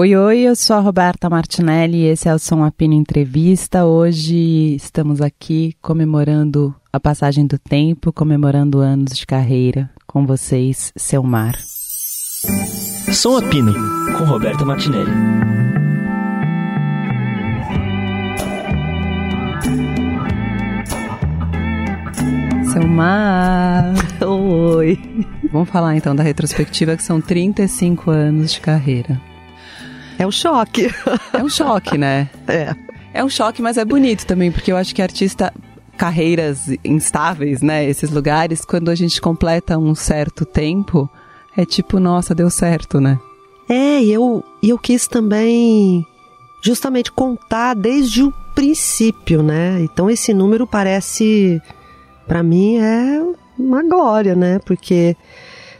Oi, oi, eu sou a Roberta Martinelli e esse é o Som Apino Entrevista. Hoje estamos aqui comemorando a passagem do tempo, comemorando anos de carreira. Com vocês, Seu Mar. Som Apino, com Roberta Martinelli. Seu Mar. Oi. Vamos falar então da retrospectiva que são 35 anos de carreira. É um choque. É um choque, né? É. É um choque, mas é bonito também, porque eu acho que artista carreiras instáveis, né? Esses lugares, quando a gente completa um certo tempo, é tipo, nossa, deu certo, né? É, e eu, eu quis também justamente contar desde o princípio, né? Então esse número parece, para mim, é uma glória, né? Porque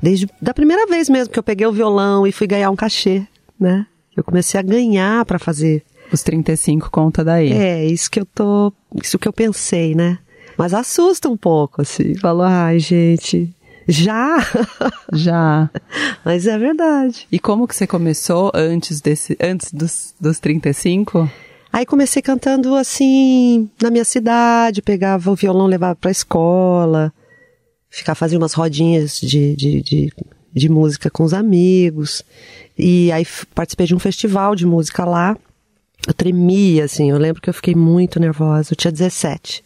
desde da primeira vez mesmo que eu peguei o violão e fui ganhar um cachê, né? Eu comecei a ganhar para fazer. Os 35 conta daí. É, isso que eu tô. Isso que eu pensei, né? Mas assusta um pouco, assim. Falou, ai, gente. Já? Já. Mas é verdade. E como que você começou antes desse. antes dos, dos 35? Aí comecei cantando assim na minha cidade, pegava o violão, levava pra escola, ficar fazendo umas rodinhas de, de, de, de música com os amigos. E aí participei de um festival de música lá. Eu tremia, assim, eu lembro que eu fiquei muito nervosa. Eu tinha 17.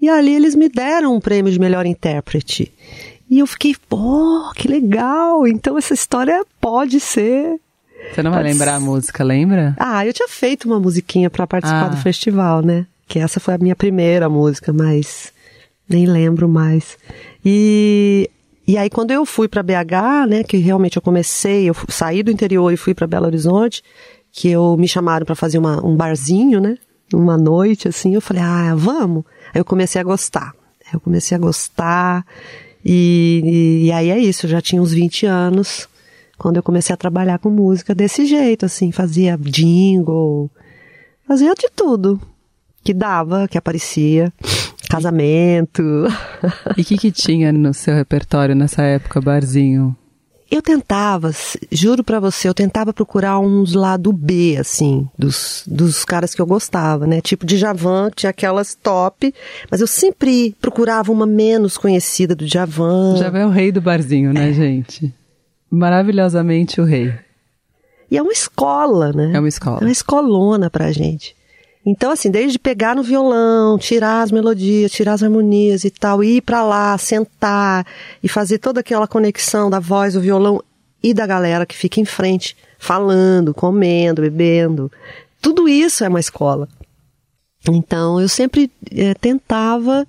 E ali eles me deram um prêmio de melhor intérprete. E eu fiquei, pô, que legal! Então essa história pode ser. Você não vai pode lembrar ser... a música, lembra? Ah, eu tinha feito uma musiquinha para participar ah. do festival, né? Que essa foi a minha primeira música, mas nem lembro mais. E e aí quando eu fui para BH, né, que realmente eu comecei, eu saí do interior e fui para Belo Horizonte, que eu me chamaram para fazer uma, um barzinho, né, uma noite assim, eu falei: "Ah, vamos". Aí eu comecei a gostar. Eu comecei a gostar e, e, e aí é isso, eu já tinha uns 20 anos quando eu comecei a trabalhar com música desse jeito, assim, fazia jingle, fazia de tudo que dava, que aparecia casamento. E o que, que tinha no seu repertório nessa época, barzinho? Eu tentava, juro para você, eu tentava procurar uns lado B, assim, dos, dos caras que eu gostava, né? Tipo de Javan, tinha aquelas top, mas eu sempre procurava uma menos conhecida do Javan. Javan é o rei do barzinho, né, é. gente? Maravilhosamente o rei. E é uma escola, né? É uma escola. É uma escolona pra gente. Então, assim, desde pegar no violão, tirar as melodias, tirar as harmonias e tal, ir para lá, sentar e fazer toda aquela conexão da voz, do violão e da galera que fica em frente, falando, comendo, bebendo. Tudo isso é uma escola. Então, eu sempre é, tentava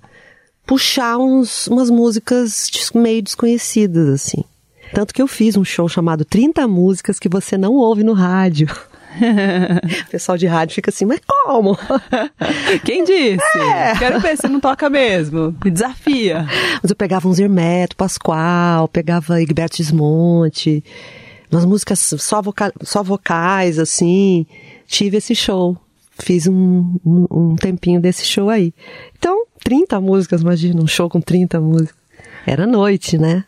puxar uns, umas músicas meio desconhecidas, assim. Tanto que eu fiz um show chamado 30 Músicas que você não ouve no rádio. o pessoal de rádio fica assim, mas como? Quem disse? É. Quero ver se não toca mesmo. Me desafia. Mas eu pegava uns Hermeto, Pascoal, pegava Egberto Desmonte, umas músicas só, voca só vocais, assim. Tive esse show. Fiz um, um, um tempinho desse show aí. Então, 30 músicas, imagina, um show com 30 músicas. Era noite, né?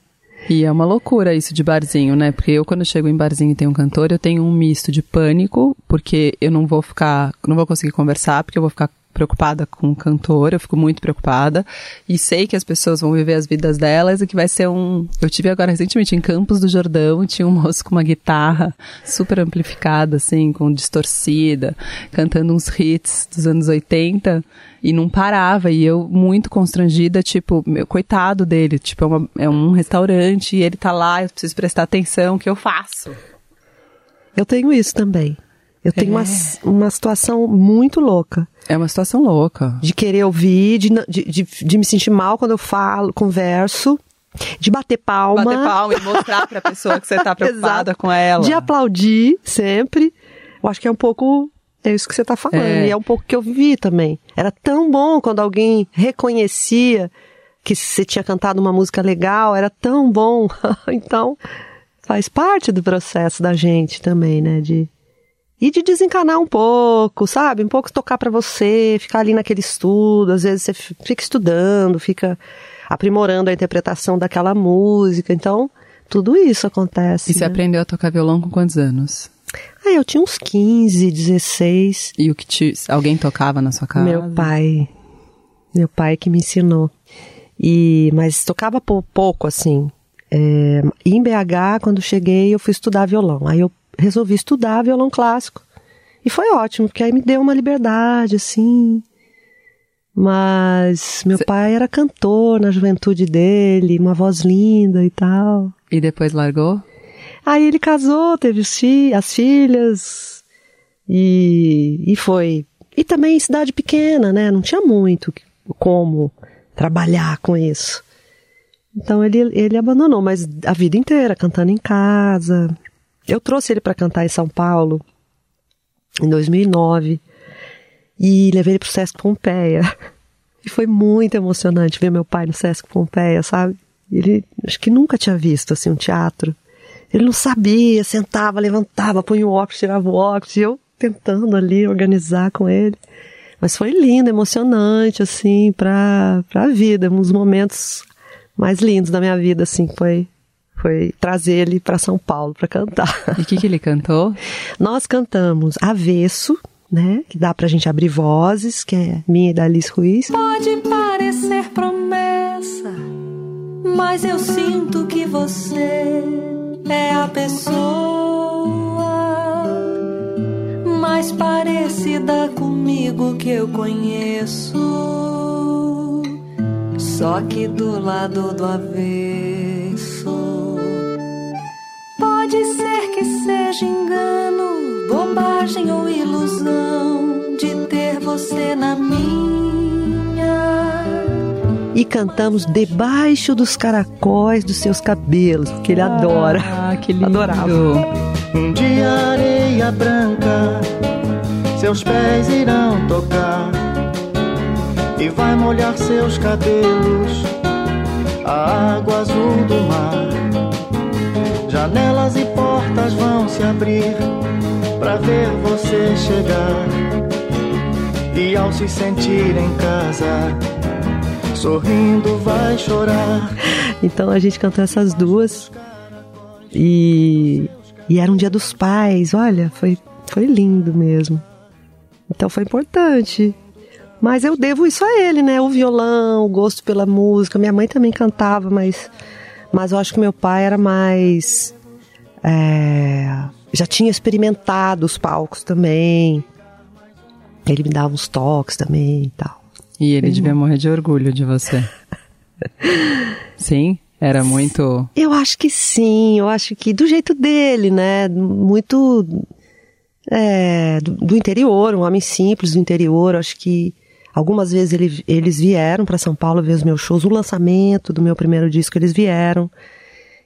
E é uma loucura isso de barzinho, né? Porque eu, quando chego em barzinho e tem um cantor, eu tenho um misto de pânico, porque eu não vou ficar, não vou conseguir conversar, porque eu vou ficar preocupada com o cantor, eu fico muito preocupada. E sei que as pessoas vão viver as vidas delas e que vai ser um. Eu tive agora recentemente em Campos do Jordão, tinha um moço com uma guitarra super amplificada, assim, com distorcida, cantando uns hits dos anos 80 e não parava. E eu, muito constrangida, tipo, meu, coitado dele, tipo, é, uma, é um restaurante e ele tá lá, eu preciso prestar atenção, o que eu faço? Eu tenho isso também. Eu tenho é. uma, uma situação muito louca. É uma situação louca. De querer ouvir, de, de, de, de me sentir mal quando eu falo, converso. De bater palma. Bater palma e mostrar pra pessoa que você tá preocupada com ela. De aplaudir sempre. Eu acho que é um pouco é isso que você está falando. É. E é um pouco que eu vivi também. Era tão bom quando alguém reconhecia que você tinha cantado uma música legal, era tão bom. então, faz parte do processo da gente também, né? De e de desencanar um pouco, sabe? Um pouco tocar para você, ficar ali naquele estudo, às vezes você fica estudando, fica aprimorando a interpretação daquela música. Então, tudo isso acontece. E você né? aprendeu a tocar violão com quantos anos? Ah, eu tinha uns 15, 16. E o que te, alguém tocava na sua casa? Meu pai. Meu pai que me ensinou. E, mas tocava pouco, assim. É, em BH, quando cheguei, eu fui estudar violão. Aí eu resolvi estudar violão clássico. E foi ótimo, porque aí me deu uma liberdade, assim. Mas meu Cê... pai era cantor na juventude dele, uma voz linda e tal. E depois largou? Aí ele casou, teve as filhas e, e foi. E também em cidade pequena, né? Não tinha muito como trabalhar com isso. Então ele, ele abandonou, mas a vida inteira, cantando em casa. Eu trouxe ele para cantar em São Paulo em 2009 e levei ele pro Sesc Pompeia. E foi muito emocionante ver meu pai no Sesc Pompeia, sabe? Ele acho que nunca tinha visto assim um teatro. Ele não sabia, sentava, levantava, punha o óculos, tirava o óculos, e eu tentando ali organizar com ele. Mas foi lindo, emocionante, assim, para a vida, dos momentos mais lindos da minha vida, assim, foi foi trazer ele para São Paulo para cantar. E o que, que ele cantou? Nós cantamos Avesso, né? Que dá pra gente abrir vozes, que é minha e da Alice Ruiz. Pode parecer promessa, mas eu sinto que você é a pessoa mais parecida comigo que eu conheço. Só que do lado do avesso. Pode ser que seja engano bobagem ou ilusão de ter você na minha. E cantamos debaixo dos caracóis dos seus cabelos, porque ele ah, adora. Ah, que lindo. Adorava. Um dia areia branca, seus pés irão tocar e vai molhar seus cabelos, a água azul do mar. Janelas e portas vão se abrir pra ver você chegar. E ao se sentir em casa, sorrindo vai chorar. Então a gente cantou essas duas. E, e era um dia dos pais, olha, foi, foi lindo mesmo. Então foi importante. Mas eu devo isso a ele, né? O violão, o gosto pela música. Minha mãe também cantava, mas, mas eu acho que meu pai era mais. É, já tinha experimentado os palcos também. Ele me dava uns toques também e tal. E ele devia morrer de orgulho de você. sim? Era muito. Eu acho que sim, eu acho que do jeito dele, né? Muito. É, do, do interior, um homem simples do interior. Acho que algumas vezes ele, eles vieram para São Paulo ver os meus shows. O lançamento do meu primeiro disco, eles vieram.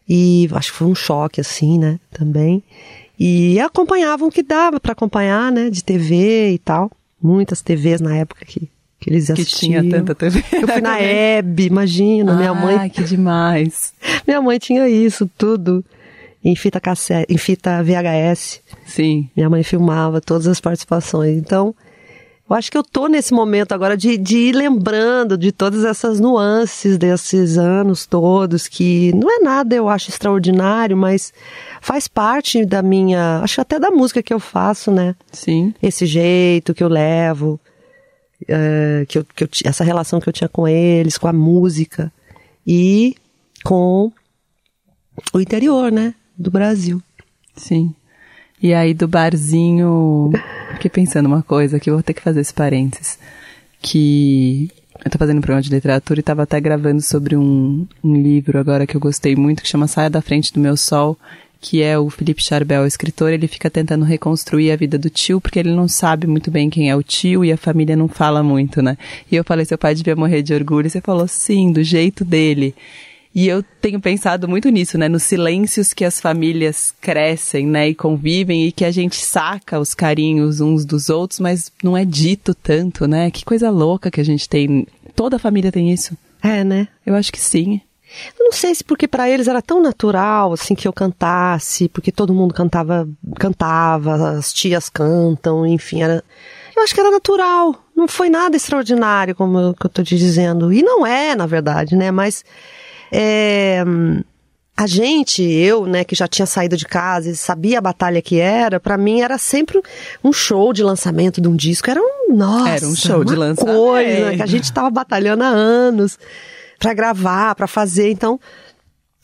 E acho que foi um choque, assim, né? Também. E acompanhavam o que dava para acompanhar, né? De TV e tal. Muitas TVs na época que, que eles assistiam. Que tinha tanta TV. Eu fui na Hebe, imagina, ah, minha mãe. Ai, que demais. minha mãe tinha isso tudo em fita cassete, em fita VHS. Sim. Minha mãe filmava todas as participações. Então, eu acho que eu tô nesse momento agora de, de ir lembrando de todas essas nuances desses anos todos, que não é nada, eu acho, extraordinário, mas faz parte da minha. Acho até da música que eu faço, né? Sim. Esse jeito que eu levo, é, que, eu, que eu, essa relação que eu tinha com eles, com a música e com o interior, né? Do Brasil. Sim. E aí do barzinho, fiquei pensando uma coisa que eu vou ter que fazer esse parênteses. Que eu tô fazendo um programa de literatura e tava até gravando sobre um, um livro agora que eu gostei muito, que chama Saia da Frente do Meu Sol, que é o Felipe Charbel, o escritor, ele fica tentando reconstruir a vida do tio, porque ele não sabe muito bem quem é o tio e a família não fala muito, né? E eu falei, seu pai devia morrer de orgulho, e você falou, sim, do jeito dele. E eu tenho pensado muito nisso, né? Nos silêncios que as famílias crescem, né? E convivem e que a gente saca os carinhos uns dos outros, mas não é dito tanto, né? Que coisa louca que a gente tem. Toda família tem isso. É, né? Eu acho que sim. Eu não sei se porque para eles era tão natural assim que eu cantasse, porque todo mundo cantava, cantava, as tias cantam, enfim, era eu acho que era natural, não foi nada extraordinário como eu, que eu tô te dizendo. E não é, na verdade, né? Mas é, a gente, eu, né, que já tinha saído de casa e sabia a batalha que era, para mim era sempre um show de lançamento de um disco. Era um, nossa, era um show de lançamento. coisa que a gente tava batalhando há anos para gravar, para fazer. Então,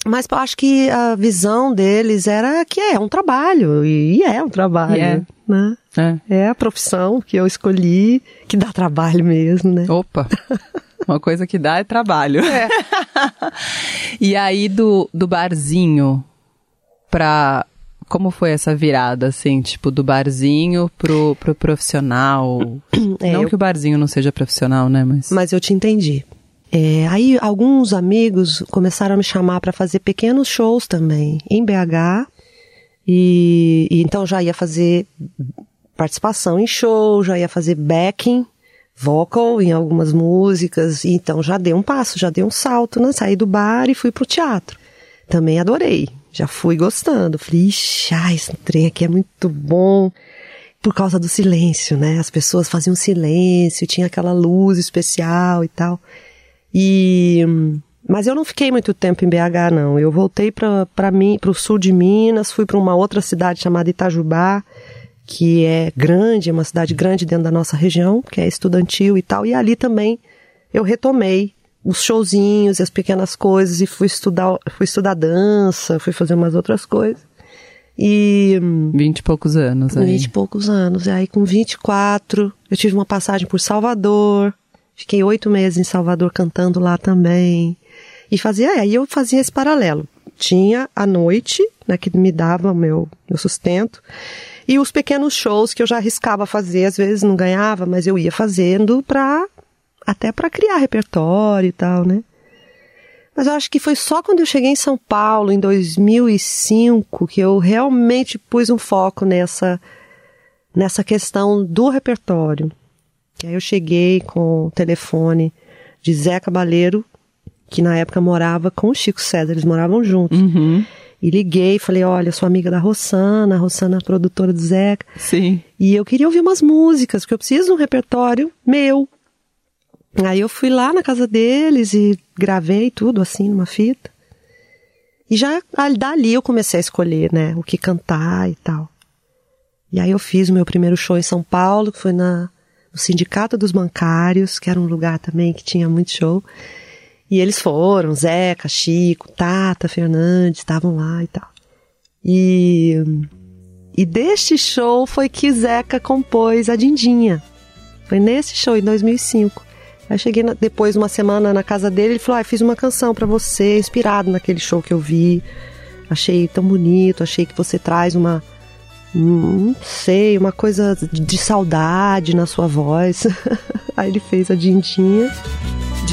mas eu acho que a visão deles era que é um trabalho, e é um trabalho, é. né? É. é a profissão que eu escolhi, que dá trabalho mesmo, né? Opa! Uma coisa que dá é trabalho. É. e aí do, do barzinho pra. Como foi essa virada, assim, tipo, do barzinho pro, pro profissional? É, não eu... que o barzinho não seja profissional, né? Mas... Mas eu te entendi. É, aí alguns amigos começaram a me chamar para fazer pequenos shows também, em BH. E, e então já ia fazer participação em show, já ia fazer backing vocal em algumas músicas, então já dei um passo, já dei um salto, né? Saí do bar e fui pro teatro. Também adorei, já fui gostando. Falei, ixi, ah, esse trem aqui é muito bom. Por causa do silêncio, né? As pessoas faziam silêncio, tinha aquela luz especial e tal. E mas eu não fiquei muito tempo em BH não. Eu voltei para mim, para o sul de Minas, fui para uma outra cidade chamada Itajubá que é grande, é uma cidade grande dentro da nossa região, que é estudantil e tal, e ali também eu retomei os showzinhos, as pequenas coisas e fui estudar, fui estudar dança, fui fazer umas outras coisas. E vinte e poucos anos aí. Vinte e poucos anos. E aí com 24, eu tive uma passagem por Salvador. Fiquei oito meses em Salvador cantando lá também. E fazia, aí eu fazia esse paralelo. Tinha a noite, né, que me dava o meu, meu sustento. E os pequenos shows que eu já arriscava fazer, às vezes não ganhava, mas eu ia fazendo para até para criar repertório e tal, né? Mas eu acho que foi só quando eu cheguei em São Paulo em 2005 que eu realmente pus um foco nessa nessa questão do repertório. E aí eu cheguei com o telefone de Zé Cabaleiro, que na época morava com o Chico César, eles moravam juntos. Uhum. E liguei, falei, olha, sou amiga da Rossana, a Rossana é produtora do Zeca. Sim. E eu queria ouvir umas músicas, porque eu preciso de um repertório meu. Aí eu fui lá na casa deles e gravei tudo assim numa fita. E já dali eu comecei a escolher, né, o que cantar e tal. E aí eu fiz o meu primeiro show em São Paulo, que foi na, no Sindicato dos Bancários, que era um lugar também que tinha muito show. E eles foram, Zeca, Chico, Tata, Fernandes, estavam lá e tal. E, e deste show foi que Zeca compôs a Dindinha. Foi nesse show, em 2005. Aí cheguei na, depois, uma semana na casa dele, ele falou: ah, fiz uma canção para você, inspirado naquele show que eu vi. Achei tão bonito, achei que você traz uma. Não sei, uma coisa de saudade na sua voz. Aí ele fez a Dindinha.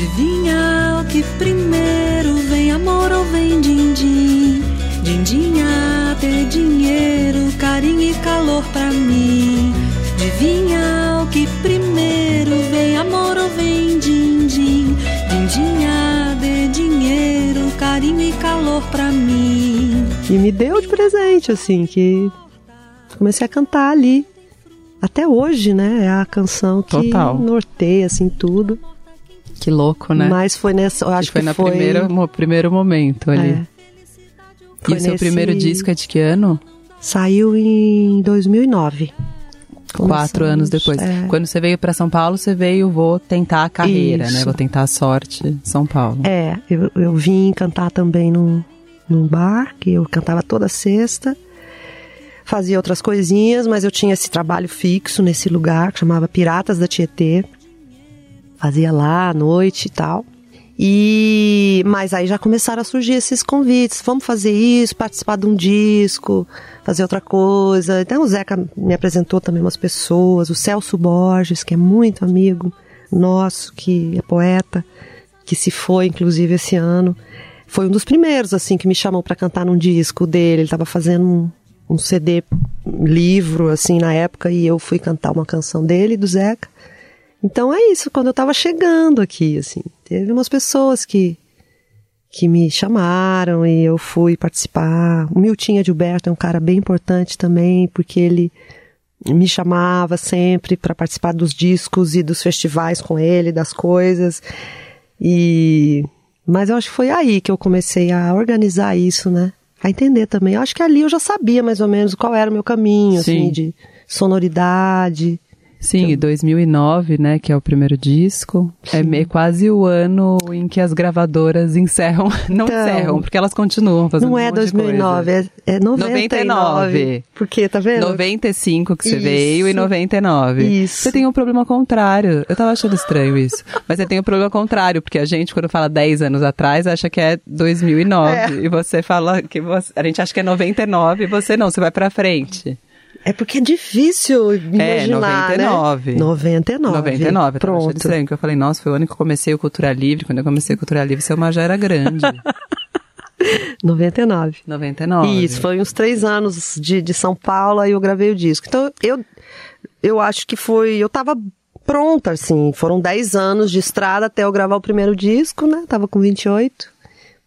Adivinha o que primeiro vem amor ou vem din-din? Dindinha, ter dinheiro, carinho e calor pra mim. Adivinha o que primeiro vem amor ou vem din-din? Dindinha, dê dinheiro, carinho e calor pra mim. E me deu de presente, assim, que comecei a cantar ali. Até hoje, né? É a canção que Total. norteia, assim, tudo. Que louco, né? Mas foi nessa, eu acho que foi, que na foi... Primeira, no primeiro momento ali. É. e o seu primeiro disco é de que ano? Saiu em 2009. Quatro anos depois. É. Quando você veio para São Paulo, você veio, vou tentar a carreira, né? Isso. né? Vou tentar a sorte em São Paulo. É, eu, eu vim cantar também num, num bar, que eu cantava toda sexta. Fazia outras coisinhas, mas eu tinha esse trabalho fixo nesse lugar que chamava Piratas da Tietê fazia lá à noite e tal. E mas aí já começaram a surgir esses convites, vamos fazer isso, participar de um disco, fazer outra coisa. Então o Zeca me apresentou também umas pessoas, o Celso Borges, que é muito amigo nosso, que é poeta, que se foi inclusive esse ano. Foi um dos primeiros assim que me chamou para cantar num disco dele. Ele estava fazendo um, um CD livro assim na época e eu fui cantar uma canção dele do Zeca. Então é isso, quando eu estava chegando aqui, assim, teve umas pessoas que que me chamaram e eu fui participar. O Miltinho Gilberto é um cara bem importante também, porque ele me chamava sempre para participar dos discos e dos festivais com ele, das coisas. E Mas eu acho que foi aí que eu comecei a organizar isso, né? A entender também. Eu acho que ali eu já sabia mais ou menos qual era o meu caminho, Sim. assim, de sonoridade. Sim, e 2009, né, que é o primeiro disco, é me- quase o ano em que as gravadoras encerram, não Então, encerram, porque elas continuam fazendo Não um é monte de 2009, coisa. é, é 99. 99. Porque, tá vendo? 95 que você Isso. veio e 99. Isso. Você tem um problema contrário. Eu tava achando estranho isso. Mas você tem um problema contrário, porque a gente, quando fala 10 anos atrás, acha que é 2009. É. E você fala que você, a gente acha que é 99 e você não, você vai pra frente. É porque é difícil É, imaginar, 99. né? 99. 99, eu tava achando Pronto. estranho, que eu falei, nossa, foi o ano que eu comecei o Cultura Livre. Quando eu comecei o Cultura Livre, seu já era grande. 99. 99. Isso, foi uns três anos de, de São Paulo, aí eu gravei o disco. Então, eu, eu acho que foi. Eu tava pronta, assim. Foram 10 anos de estrada até eu gravar o primeiro disco, né? Tava com 28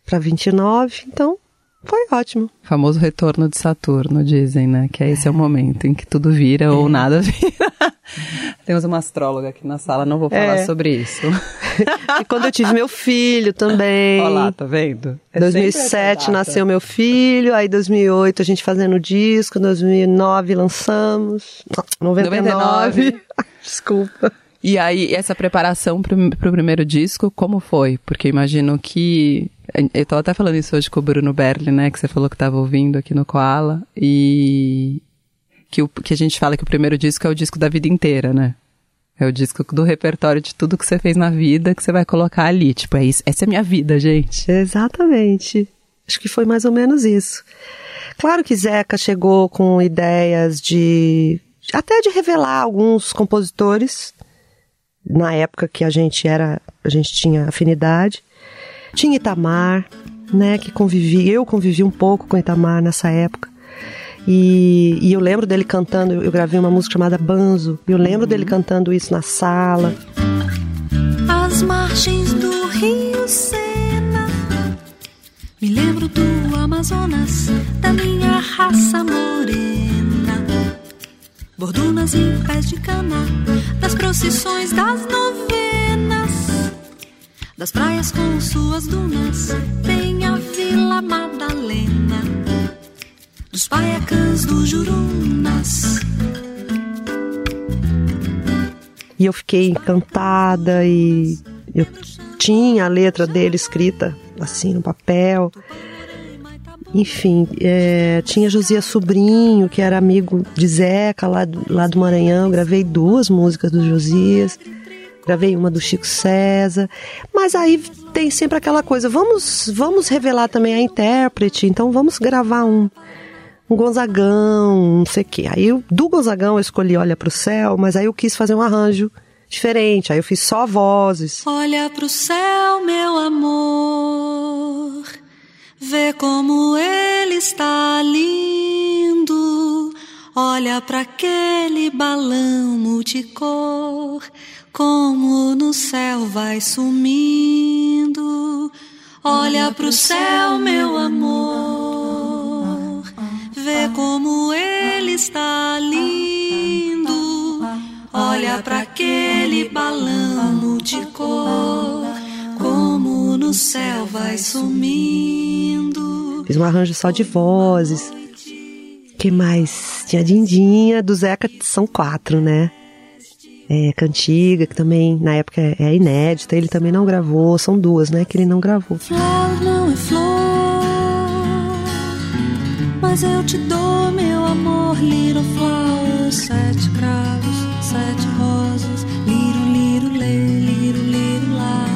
para 29, então foi ótimo. Famoso retorno de Saturno, dizem, né? Que esse é o momento em que tudo vira É. ou nada vira. Temos uma astróloga aqui na sala, não vou falar É. sobre isso. E quando eu tive meu filho também. Olha lá, tá vendo? É 2007 sempre essa data. nasceu meu filho, aí 2008 a gente fazendo o disco, 2009 lançamos, 99. 99. Desculpa. E aí, essa preparação pro, pro primeiro disco, como foi? Porque imagino que. Eu tava até falando isso hoje com o Bruno Berli, né? Que você falou que tava ouvindo aqui no Koala. E. Que, o, que a gente fala que o primeiro disco é o disco da vida inteira, né? É o disco do repertório de tudo que você fez na vida que você vai colocar ali. Tipo, é isso, essa é a minha vida, gente. Exatamente. Acho que foi mais ou menos isso. Claro que Zeca chegou com ideias de. até de revelar alguns compositores na época que a gente era. a gente tinha afinidade. Tinha Itamar, né, que convivi, eu convivi um pouco com Itamar nessa época. E, e eu lembro dele cantando, eu gravei uma música chamada Banzo, e eu lembro dele cantando isso na sala. As margens do rio Sena. Me lembro do Amazonas, da minha raça morena. Bordunas e pés de cana, das procissões das novenas. Das praias com suas dunas, bem a Vila Madalena. Dos paiacãs do Jurunas. E eu fiquei encantada e eu tinha a letra dele escrita assim no papel. Enfim, é, tinha Josias Sobrinho, que era amigo de Zeca lá, do- lá do Maranhão. Gravei duas músicas do Josias. Gravei uma do Chico César. Mas aí tem sempre aquela coisa, vamos, vamos revelar também a intérprete, então vamos gravar um, um Gonzagão, não sei o quê. Aí do Gonzagão eu escolhi Olha pro Céu, mas aí eu quis fazer um arranjo diferente. Aí eu fiz só vozes. Olha pro céu, meu amor, vê como ele está lindo. Olha para aquele balão multicor, como no céu vai sumindo. Olha pro céu, meu amor, vê como ele está lindo. Olha para aquele balão multicor, como no céu vai sumindo. Fiz um arranjo só de vozes. que mais? Tinha Dindinha, do Zeca, são quatro, né? É, Cantiga, que também na época é- é inédita, ele também não gravou, são duas, né, que ele não gravou. Flor não é flor, mas eu te dou meu amor, little flower, sete cravos, sete rosas, liro, liro, lê, liro, liro lá,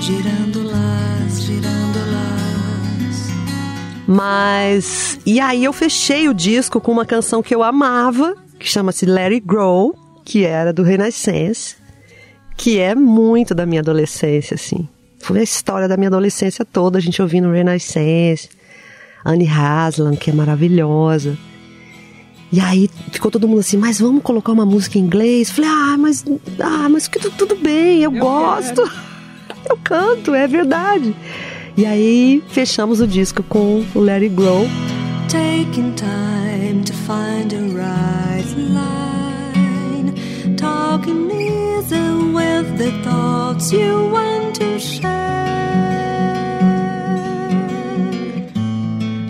girando las, girando las. Mas. E aí eu fechei o disco com uma canção que eu amava, que chama-se Let It Grow, que era do Renaissance, que é muito da minha adolescência, assim. Foi a história da minha adolescência toda, a gente ouvindo Renaissance, Anne Haslam, que é maravilhosa. E aí ficou todo mundo assim, mas vamos colocar uma música em inglês? Falei, ah, mas, ah, mas que tu- tudo bem, eu, gosto. Eu canto, é verdade. E aí fechamos o disco com o Let It Grow. Taking time to find the right line organism with the thoughts you want to share.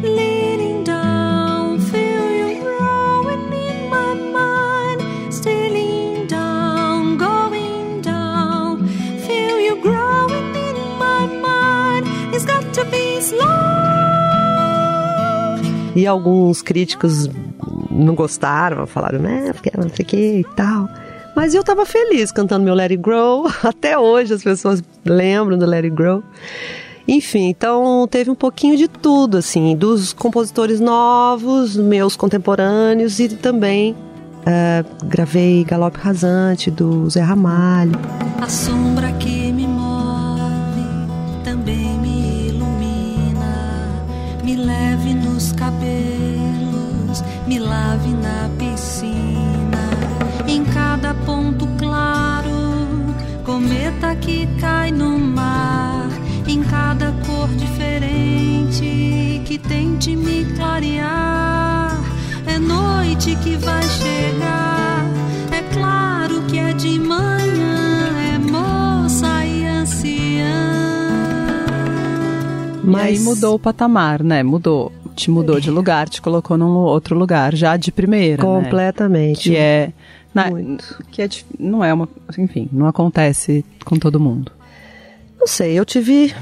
Leaning down, feel you growing in my mind. Stealing down, going down, feel you growing in my mind. It's got to be slow. E alguns críticos não gostaram, falaram, né, porque não sei o que e tal. Mas eu tava feliz cantando meu Let It Grow. Até hoje as pessoas lembram do Let It Grow. Enfim, então teve um pouquinho de tudo, assim, dos compositores novos, meus contemporâneos e também uh, gravei Galope Rasante do Zé Ramalho. A sombra que cometa que cai no mar em cada cor diferente que tente me clarear. É noite que vai chegar, é claro que é de manhã, é moça e anciã. Mas e aí mudou o patamar, né? Mudou. Te mudou de lugar, te colocou num outro lugar, já de primeira. Né? Completamente. Né? Que é. Na, que é, não é uma. Enfim, não acontece com todo mundo. Não sei, eu tive.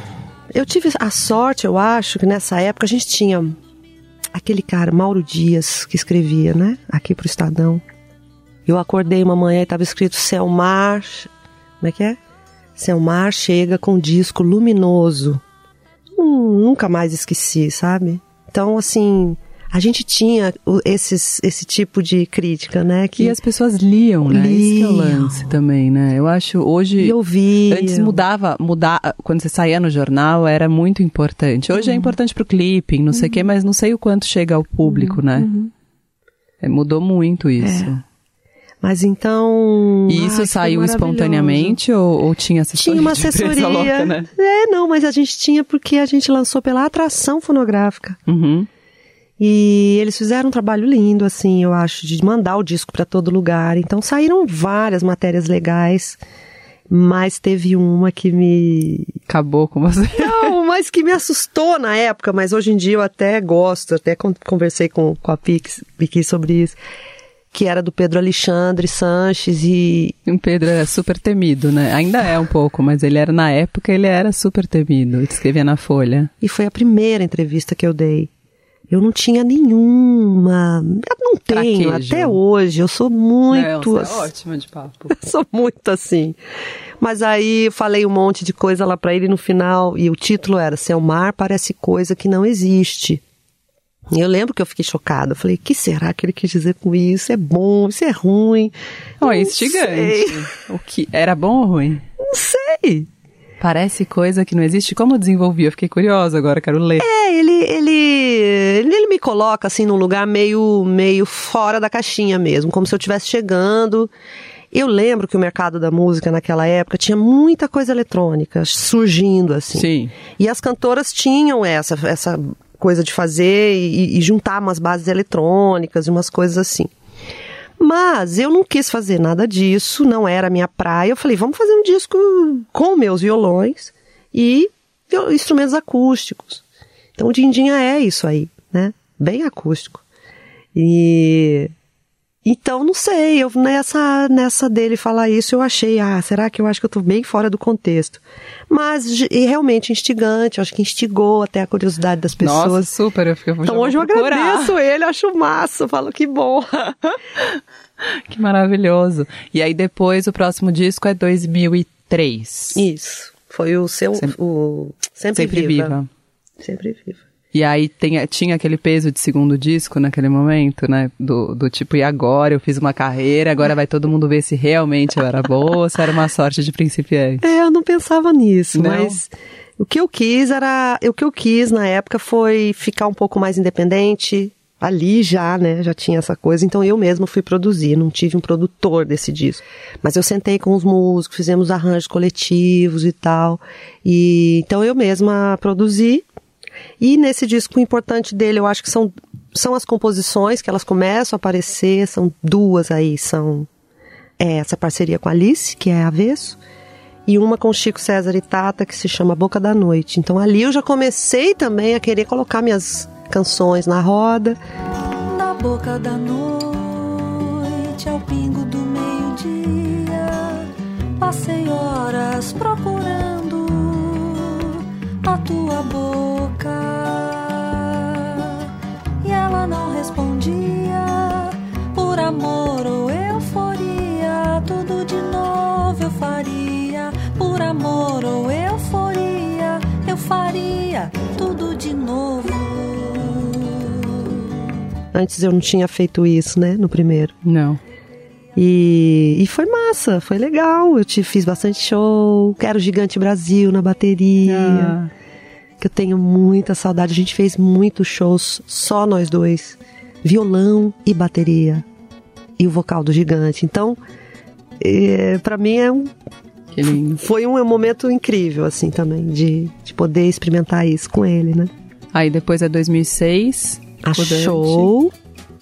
Eu tive a sorte, eu acho, que nessa época a gente tinha aquele cara, Mauro Dias, que escrevia, né? Aqui pro Estadão. Eu acordei uma manhã e estava escrito Selmar. Como é que é? Selmar chega com um disco luminoso. Hum, nunca mais esqueci, sabe? Então, assim, a gente tinha esses, esse tipo de crítica, né? Que e as pessoas liam, né? Liam. Que é o lance também, né? Eu acho hoje. E eu vi. Antes mudava, mudar, quando você saía no jornal era muito importante. Hoje é uhum. é importante pro clipping, não uhum. sei o quê, mas não sei o quanto chega ao público, uhum. né? Uhum. É, mudou muito isso. É. Mas então. E isso ai, saiu espontaneamente ou, ou, tinha assessoria? Tinha uma assessoria. Louca, né? É, não, mas a gente tinha porque a gente lançou pela atração fonográfica. Uhum. E eles fizeram um trabalho lindo, assim, eu acho, de mandar o disco para todo lugar. Então saíram várias matérias legais, mas teve uma que me. Acabou com você? Não, mas que me assustou na época, mas hoje em dia eu até gosto, até conversei com, com a Piqui sobre isso que era do Pedro Alexandre Sanches e... O Pedro era super temido, né? Ainda é um pouco, mas ele era, na época, ele era super temido, escrevia na Folha. E foi a primeira entrevista que eu dei. Eu não tinha nenhuma. Eu não tenho, Traquejo. até hoje. Eu sou muito. Não, você é ótima de papo. sou muito assim. Mas aí falei um monte de coisa lá para ele no final, e o título era Seu mar parece coisa que não existe. E eu lembro que eu fiquei chocada. Eu falei, o que será que ele quis dizer com isso? É bom, isso é ruim? Oh, é instigante. O que era bom ou ruim? Não sei. Parece coisa que não existe. Como desenvolvia? Eu fiquei curiosa agora, quero ler. É, ele, ele, ele me coloca assim num lugar meio, meio fora da caixinha mesmo, como se eu estivesse chegando. Eu lembro que o mercado da música naquela época tinha muita coisa eletrônica surgindo assim. Sim. E as cantoras tinham essa, essa coisa de fazer e, e juntar umas bases eletrônicas e umas coisas assim. Mas eu não quis fazer nada disso, não era minha praia. Eu falei, vamos fazer um disco com meus violões e instrumentos acústicos. Então o Dindinha é isso aí, né? Bem acústico. E então, não sei, eu nessa, nessa dele falar isso, eu achei, ah, será que eu acho que eu tô bem fora do contexto? Mas e realmente instigante, eu acho que instigou até a curiosidade das pessoas. Nossa, super, eu fico Então hoje eu agradeço ele, acho massa, falo que bom. que maravilhoso. E aí depois o próximo disco é 2003. Isso. Foi o seu sempre, o Sempre, Sempre Viva. Viva. Sempre Viva. E aí tem, tinha aquele peso de segundo disco naquele momento, né? Do, do tipo, e agora? Eu fiz uma carreira, agora vai todo mundo ver se realmente eu era boa ou se era uma sorte de principiante. É, eu não pensava nisso, não. mas o que eu quis era. O que eu quis na época foi ficar um pouco mais independente. Ali já, né, já tinha essa coisa, então eu mesma fui produzir, não tive um produtor desse disco. Mas eu sentei com os músicos, fizemos arranjos coletivos e tal. E então eu mesma produzi e nesse disco, o importante dele, eu acho que são, são as composições que elas começam a aparecer, são duas aí, são é, essa parceria com Alice, que é Avesso, e uma com Chico César e Tata, que se chama Boca da Noite. Então ali eu já comecei também a querer colocar minhas canções na roda. Na boca da noite, ao pingo do meio-dia, passei horas procurando a tua boca dia, por amor ou euforia, tudo de novo eu faria, por amor ou euforia, eu faria tudo de novo. Antes eu não tinha feito isso, né, no primeiro. Não. E, e foi massa, foi legal. Eu te fiz bastante show. Quero Gigante Brasil na bateria. Ah, Que eu tenho muita saudade. A gente fez muitos shows, só nós dois. Violão e bateria. E o vocal do Gigante. Então, é, para mim é um, que lindo. foi um momento incrível, assim, também, de, de poder experimentar isso com ele, né? Aí depois é 2006. A show,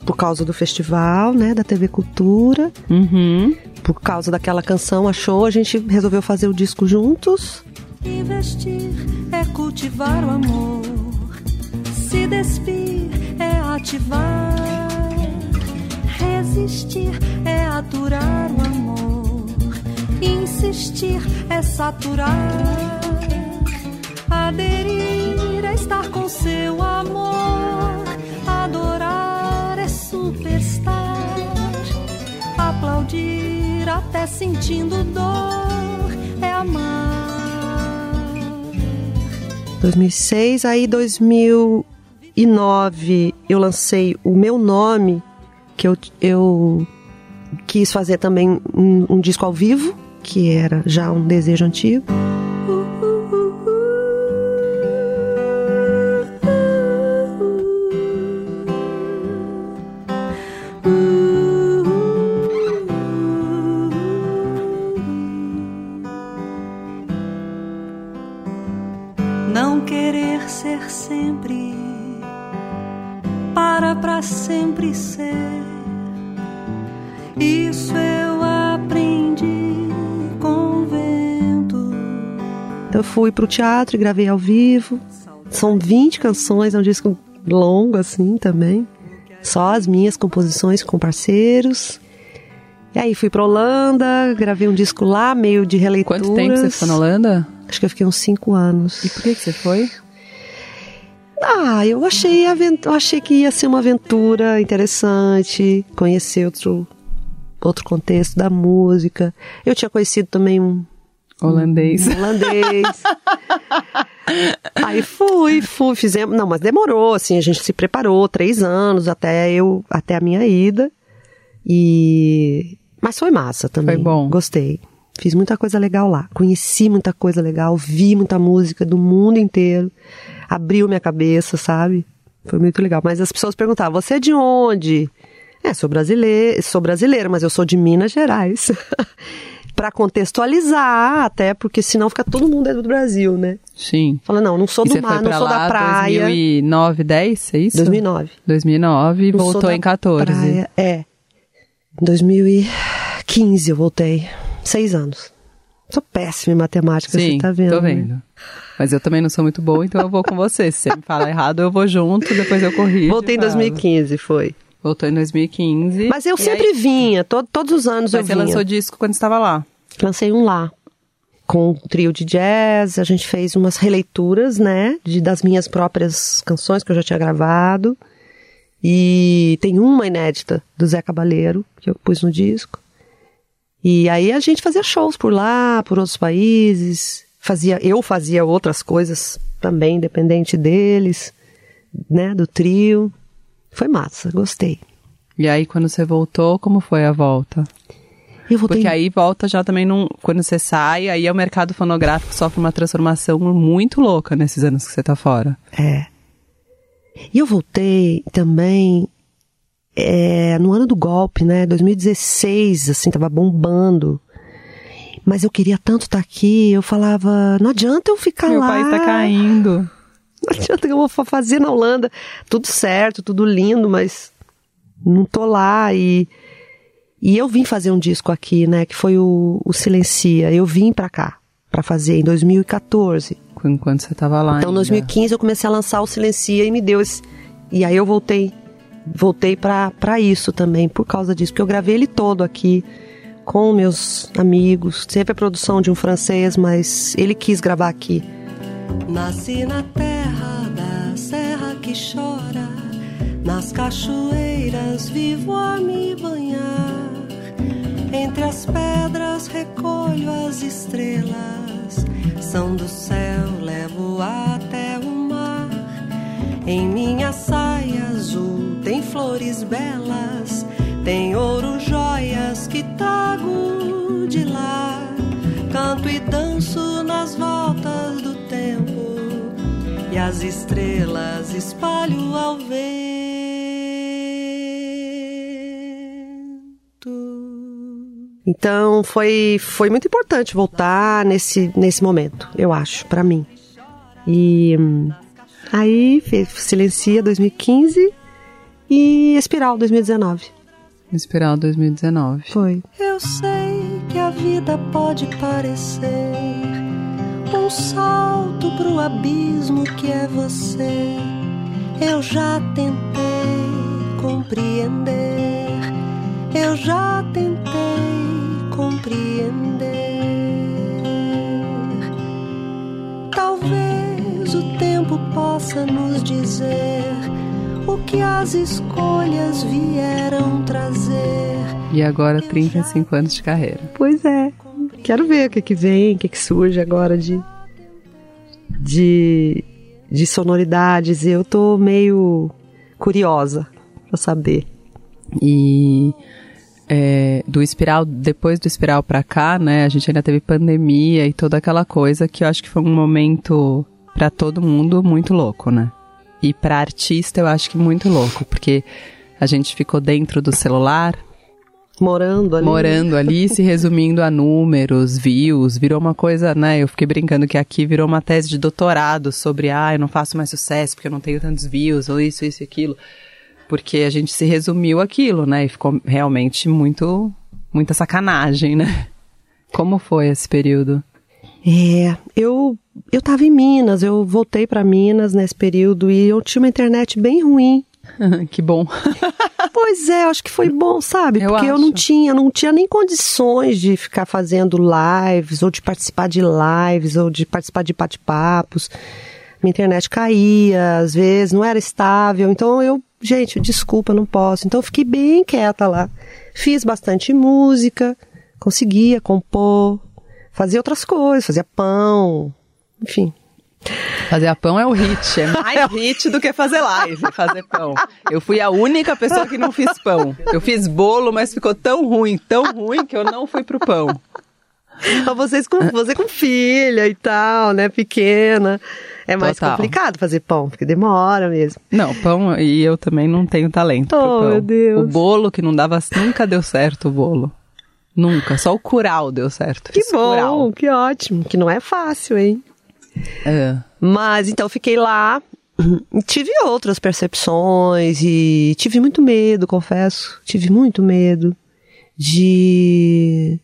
por causa do festival, né, da TV Cultura. Uhum. Por causa daquela canção, a show, a gente resolveu fazer o disco juntos. Investir é cultivar o amor. Se despir é ativar. Resistir é aturar o amor. Insistir é saturar. Aderir é estar com seu amor. Adorar superstar. Aplaudir até sentindo dor é amar. 2006, aí 2009 eu lancei o meu nome, que eu, eu quis fazer também um, um disco ao vivo, que era já um desejo antigo. Fui pro teatro e gravei ao vivo. São 20 canções, é um disco longo assim também. Só as minhas composições com parceiros. E aí fui pra Holanda, gravei um disco lá, meio de releituras. Quanto tempo você ficou na Holanda? Acho que eu fiquei uns 5 anos. E por que, que você foi? Ah, eu achei, eu achei que ia ser uma aventura interessante, conhecer outro, outro contexto da música. Eu tinha conhecido também um Holandês. um holandês. Aí fui, fui, fizemos. Não, mas demorou, assim, a gente se preparou três anos até eu, até a minha ida. E. Mas foi massa também. Foi bom. Gostei. Fiz muita coisa legal lá. Conheci muita coisa legal, vi muita música do mundo inteiro. Abriu minha cabeça, sabe? Foi muito legal. Mas as pessoas perguntavam: você é de onde? É, sou brasileira, sou brasileira, mas eu sou de Minas Gerais. Pra contextualizar, até porque senão fica todo mundo dentro do Brasil, né? Sim. Fala, não, não sou do mar, não sou lá da praia. 2009, 10, é isso? 2009. 2009 e Não voltou em 14. praia. É. Em 2015 eu voltei. Seis anos. Sou péssima em matemática, Sim, você tá vendo. tô né? vendo. Mas eu também não sou muito boa, então eu vou com você. Se você me fala errado, eu vou junto, depois eu corrijo. Voltei em e falo. 2015, foi. Voltou em 2015. Mas eu sempre aí- vinha, to- todos os anos Mas eu você vinha. lançou disco quando estava lá. Lancei um lá. Com um trio de jazz, a gente fez umas releituras, né? De, das minhas próprias canções que eu já tinha gravado. E tem uma inédita do Zé Cabaleiro, que eu pus no disco. E aí a gente fazia shows por lá, por outros países. Fazia, eu fazia outras coisas também, independente deles, né? Do trio. Foi massa, gostei. E aí, quando você voltou, como foi a volta? Eu voltei Porque aí volta já também num. Quando você sai, aí é o mercado fonográfico sofre uma transformação muito louca nesses anos que você tá fora. É. E eu voltei também é, no ano do golpe, né? 2016, assim, tava bombando. Mas eu queria tanto estar aqui, eu falava, não adianta eu ficar Meu lá. país tá caindo. Não adianta que eu vou fa- fazer na Holanda. Tudo certo, tudo lindo, mas não tô lá. E, e eu vim fazer um disco aqui, né? Que foi o, o Silencia. Eu vim pra cá, pra fazer em 2014. Enquanto você tava lá. Então, em ainda. 2015 eu comecei a lançar o Silencia e me deu esse. E aí eu voltei, voltei pra pra isso também, por causa disso, porque eu gravei ele todo aqui com meus amigos. Sempre a produção de um francês, mas ele quis gravar aqui. Nasci na terra da serra que chora, Nas cachoeiras vivo a me banhar. Entre as pedras recolho as estrelas. São do céu, levo até o mar. Em minha saia azul tem flores belas. Tem ouro, joias que trago de lá. Canto e danço nas voltas do. E as estrelas espalho ao vento. Então foi, foi muito importante voltar nesse, nesse momento, eu acho, para mim. E hum, aí Silencia 2015 e Espiral 2019. Espiral 2019. Foi. Eu sei que a vida pode parecer um salto pro abismo que é você. Eu já tentei compreender. Eu já tentei compreender. Talvez o tempo possa nos dizer o que as escolhas vieram trazer. E agora 35 anos de carreira. Pois é. Quero ver o que que vem, o que que surge agora de de de sonoridades. Eu tô meio curiosa para saber. E é, do espiral, depois do espiral pra cá, né, a gente ainda teve pandemia e toda aquela coisa que eu acho que foi um momento para todo mundo muito louco, né? E para artista eu acho que muito louco, porque a gente ficou dentro do celular, morando ali. morando ali, se resumindo a números, views, virou uma coisa, né? Eu fiquei brincando que aqui virou uma tese de doutorado sobre, ah, eu não faço mais sucesso porque eu não tenho tantos views, ou isso, isso e aquilo. Porque a gente se resumiu aquilo, né? E ficou realmente muito, muita sacanagem, né? Como foi esse período? É, eu eu tava em Minas, eu voltei para Minas nesse período e eu tinha uma internet bem ruim. que bom. Pois é, acho que foi bom, sabe? Eu Porque eu não acho. tinha, não tinha nem condições de ficar fazendo lives, ou de participar de lives, ou de participar de bate-papos. Minha internet caía, às vezes, não era estável. Então eu, gente, desculpa, não posso. Então eu fiquei bem quieta lá. Fiz bastante música, conseguia compor, fazia outras coisas, fazia pão, enfim. Fazer pão é o hit, é mais hit do que fazer live, fazer pão. Eu fui a única pessoa que não fiz pão. Eu fiz bolo, mas ficou tão ruim, tão ruim que eu não fui pro pão. Mas vocês com, você com filha e tal, né, pequena. É mais Total. complicado fazer pão, porque demora mesmo. Não, pão e eu também não tenho talento pro Oh, pão. meu Deus. O bolo que não dava, nunca deu certo o bolo. Nunca, só o curau deu certo. Que Fiz bom, que ótimo, que não é fácil, hein? É. Mas então fiquei lá, tive outras percepções e tive muito medo, confesso. Tive muito medo de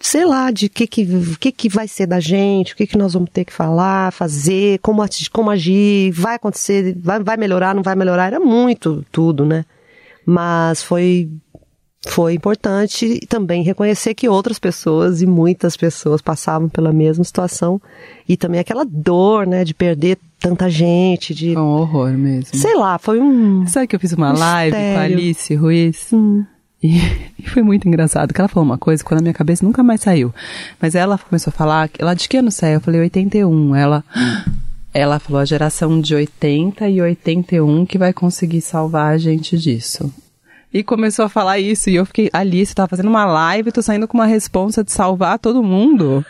sei lá, de que que, que que vai ser da gente, o que que nós vamos ter que falar, fazer, como, como agir, vai acontecer, vai, vai melhorar, não vai melhorar, era muito tudo, né? Mas foi foi importante também reconhecer que outras pessoas e muitas pessoas passavam pela mesma situação e também aquela dor, né, de perder tanta gente, de um horror mesmo. sei lá, foi um Sabe que eu fiz uma live com a Mistério. Alice Ruiz? Hum. E, e foi muito engraçado, que ela falou uma coisa que na minha cabeça nunca mais saiu. Mas ela começou a falar, ela de que ano saiu? Eu falei 81. Ela, ela falou a geração de 80 e 81 que vai conseguir salvar a gente disso. E começou a falar isso, e eu fiquei, Alice, tava fazendo uma live, tô saindo com uma responsa de salvar todo mundo.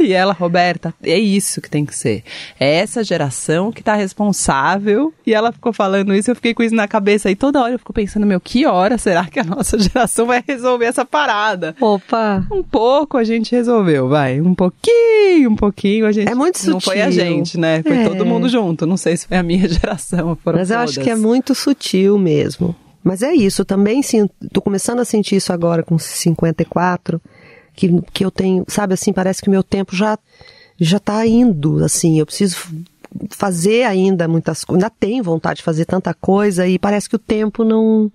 E ela, Roberta, é isso que tem que ser. É essa geração que tá responsável. E ela ficou falando isso, eu fiquei com isso na cabeça. E toda hora eu fico pensando, meu, que hora será que a nossa geração vai resolver essa parada? Opa! Um pouco a gente resolveu, vai. Um pouquinho, um pouquinho a gente. É muito Não foi a sutil. gente, né? Foi É. todo mundo junto. Não sei se foi a minha geração. Foram Mas eu acho todas. que é muito sutil mesmo. Mas é isso, também sinto, tô começando a sentir isso agora com 54, que, que eu tenho, sabe assim, parece que o meu tempo já, já tá indo, assim, eu preciso fazer ainda muitas coisas, ainda tenho vontade de fazer tanta coisa e parece que o tempo não,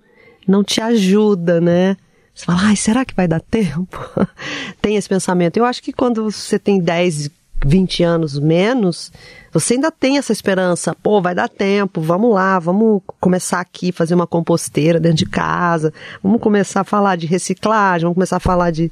não te ajuda, né? Você fala, ai, será que vai dar tempo? tem esse pensamento. Eu acho que quando você tem 10, 20 anos menos, você ainda tem essa esperança, pô, vai dar tempo, vamos lá, vamos começar aqui, fazer uma composteira dentro de casa, vamos começar a falar de reciclagem, vamos começar a falar de,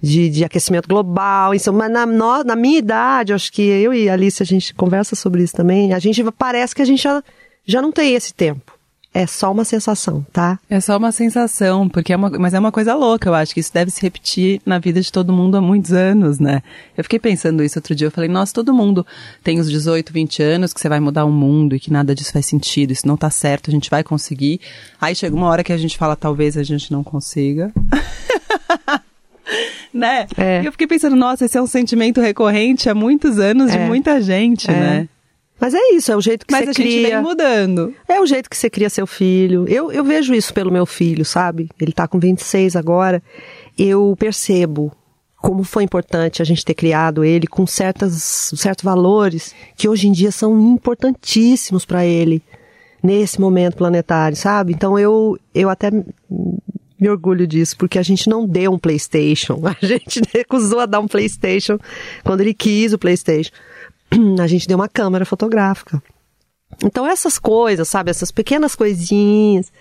de, de aquecimento global, isso, mas na, na, minha idade, acho que eu e a Alice, a gente conversa sobre isso também, a gente parece que a gente já, já não tem esse tempo. É só uma sensação, tá? É só uma sensação, porque é uma, mas é uma coisa louca, eu acho que isso deve se repetir na vida de todo mundo há muitos anos, né? Eu fiquei pensando isso outro dia, eu falei, nossa, todo mundo tem os 18, 20 anos que você vai mudar o mundo e que nada disso faz sentido, isso não tá certo, a gente vai conseguir. Aí chega uma hora que a gente fala, talvez a gente não consiga. né? É. E eu fiquei pensando, nossa, esse é um sentimento recorrente há muitos anos é. de muita gente, é. né? Mas é isso, é o jeito que Mas você cria. Mas a gente vem mudando. É o jeito que você cria seu filho. Eu, eu vejo isso pelo meu filho, sabe? Ele tá com 26 agora. Eu percebo como foi importante a gente ter criado ele com certas, certos valores que hoje em dia são importantíssimos para ele nesse momento planetário, sabe? Então eu, eu até me orgulho disso, porque a gente não deu um PlayStation. A gente recusou a dar um PlayStation quando ele quis o PlayStation. a gente deu uma câmera fotográfica. Então essas coisas, sabe, essas pequenas coisinhas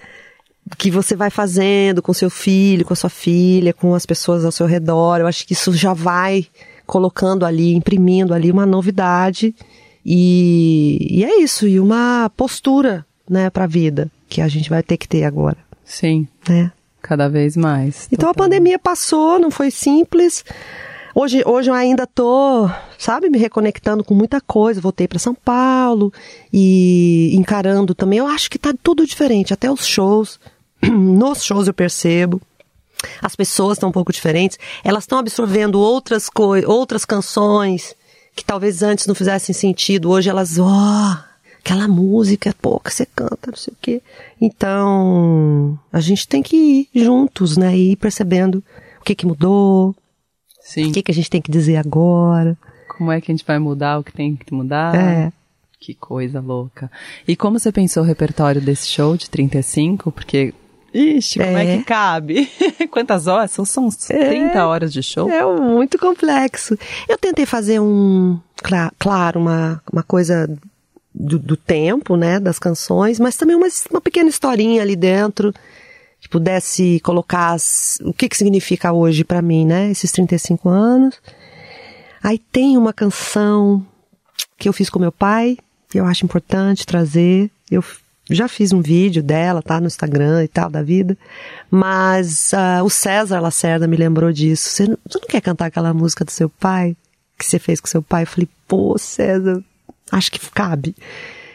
que você vai fazendo com seu filho, com a sua filha, com as pessoas ao seu redor, eu acho que isso já vai colocando ali, imprimindo ali uma novidade e, e é isso, e uma postura, né, para a vida que a gente vai ter que ter agora. Sim. Né? Cada vez mais. Então a pandemia passou, não foi simples. Hoje, hoje eu ainda tô, sabe, me reconectando com muita coisa. Voltei para São Paulo e encarando também. Eu acho que tá tudo diferente, até os shows. Nos shows eu percebo. As pessoas estão um pouco diferentes. Elas estão absorvendo outras coisas, outras canções que talvez antes não fizessem sentido. Hoje elas, ó, oh, aquela música, pô, que você canta, não sei o quê. Então, a gente tem que ir juntos, né? E ir percebendo o que que mudou, Sim. O que, que a gente tem que dizer agora? Como é que a gente vai mudar o que tem que mudar? É. Que coisa louca. E como você pensou o repertório desse show de 35? Porque Ixi, como é, é que cabe? Quantas horas? São, são 30 é, horas de show? É muito complexo. Eu tentei fazer um, claro, uma, uma coisa do, do tempo, né, das canções, mas também uma, uma pequena historinha ali dentro que pudesse colocar as, o que, que significa hoje para mim, né? Esses 35 anos. Aí tem uma canção que eu fiz com meu pai, que eu acho importante trazer. Eu já fiz um vídeo dela, tá? No Instagram e tal, da vida. Mas uh, o César Lacerda me lembrou disso. Você não, você não quer cantar aquela música do seu pai? Que você fez com seu pai? Eu falei, pô, César, acho que cabe.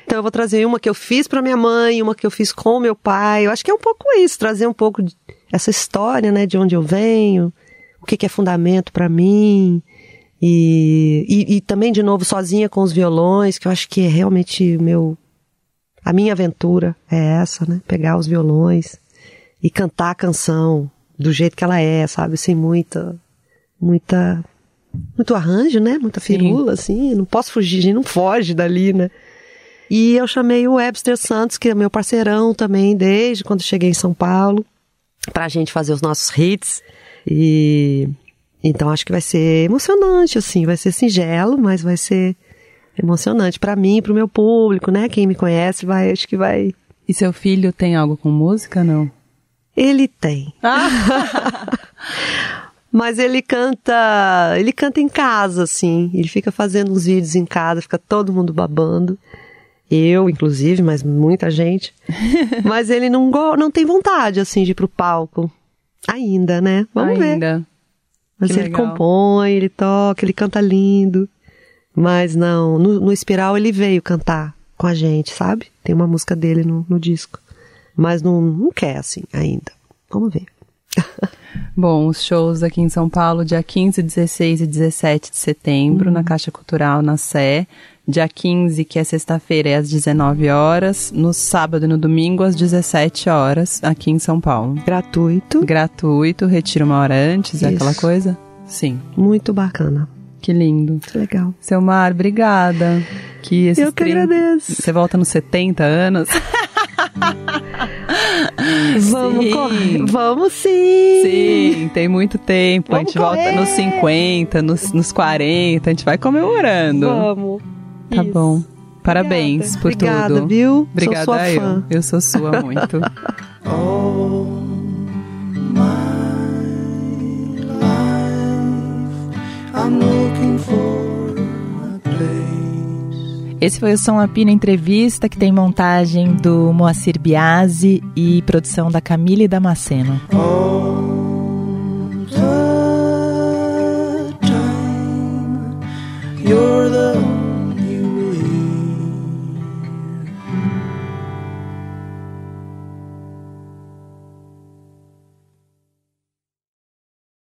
Então eu vou trazer uma que eu fiz para minha mãe, uma que eu fiz com meu pai. Eu acho que é um pouco isso, trazer um pouco essa história, né, de onde eu venho, o que, que é fundamento para mim. E, e, e, também, de novo, sozinha com os violões, que eu acho que é realmente meu. A minha aventura é essa, né? Pegar os violões e cantar a canção do jeito que ela é, sabe? Sem muita. Muita. Muito arranjo, né? Muita firula, Sim. assim. Não posso fugir, a gente não foge dali, né? E eu chamei o Webster Santos, que é meu parceirão também, desde quando cheguei em São Paulo, pra gente fazer os nossos hits. E então acho que vai ser emocionante, assim, vai ser singelo, mas vai ser emocionante para mim, para o meu público, né? Quem me conhece vai, acho que vai. E seu filho tem algo com música, não? Ele tem. Ah. Mas ele canta, ele canta em casa, assim. Ele fica fazendo uns vídeos em casa, fica todo mundo babando eu, inclusive, mas muita gente. mas ele não, não tem vontade, assim, de ir pro palco. Ainda, né? Vamos Ainda. ver. Mas que ele legal. compõe, ele toca, ele canta lindo. Mas não, no, no Espiral ele veio cantar com a gente, sabe? Tem uma música dele no, no disco. Mas não, não quer, assim, ainda. Vamos ver. Bom, os shows aqui em São Paulo, dia 15, 16 e 17 de setembro, uhum. na Caixa Cultural, na Sé. Dia 15, que é sexta-feira, é às 19 horas. No sábado e no domingo, às 17 horas, aqui em São Paulo. Gratuito. Gratuito, retira uma hora antes, é aquela coisa? Sim. Muito bacana. Que lindo. Que legal. Seu Mar, obrigada. Que Eu que agradeço. Você volta nos 70 anos. Vamos sim. correr. Vamos sim. Sim, tem muito tempo. Vamos a gente correr. volta nos 50, nos, nos 40, a gente vai comemorando. Vamos. Tá Isso. bom. Parabéns Obrigada. por Obrigada, tudo. viu? Obrigada sou sua eu. Fã. Eu sou sua muito. oh, my life, I'm looking for a place. Esse foi o Som Apina Entrevista, que tem montagem do Moacir Biasi e produção da Camille Damasceno. Oh,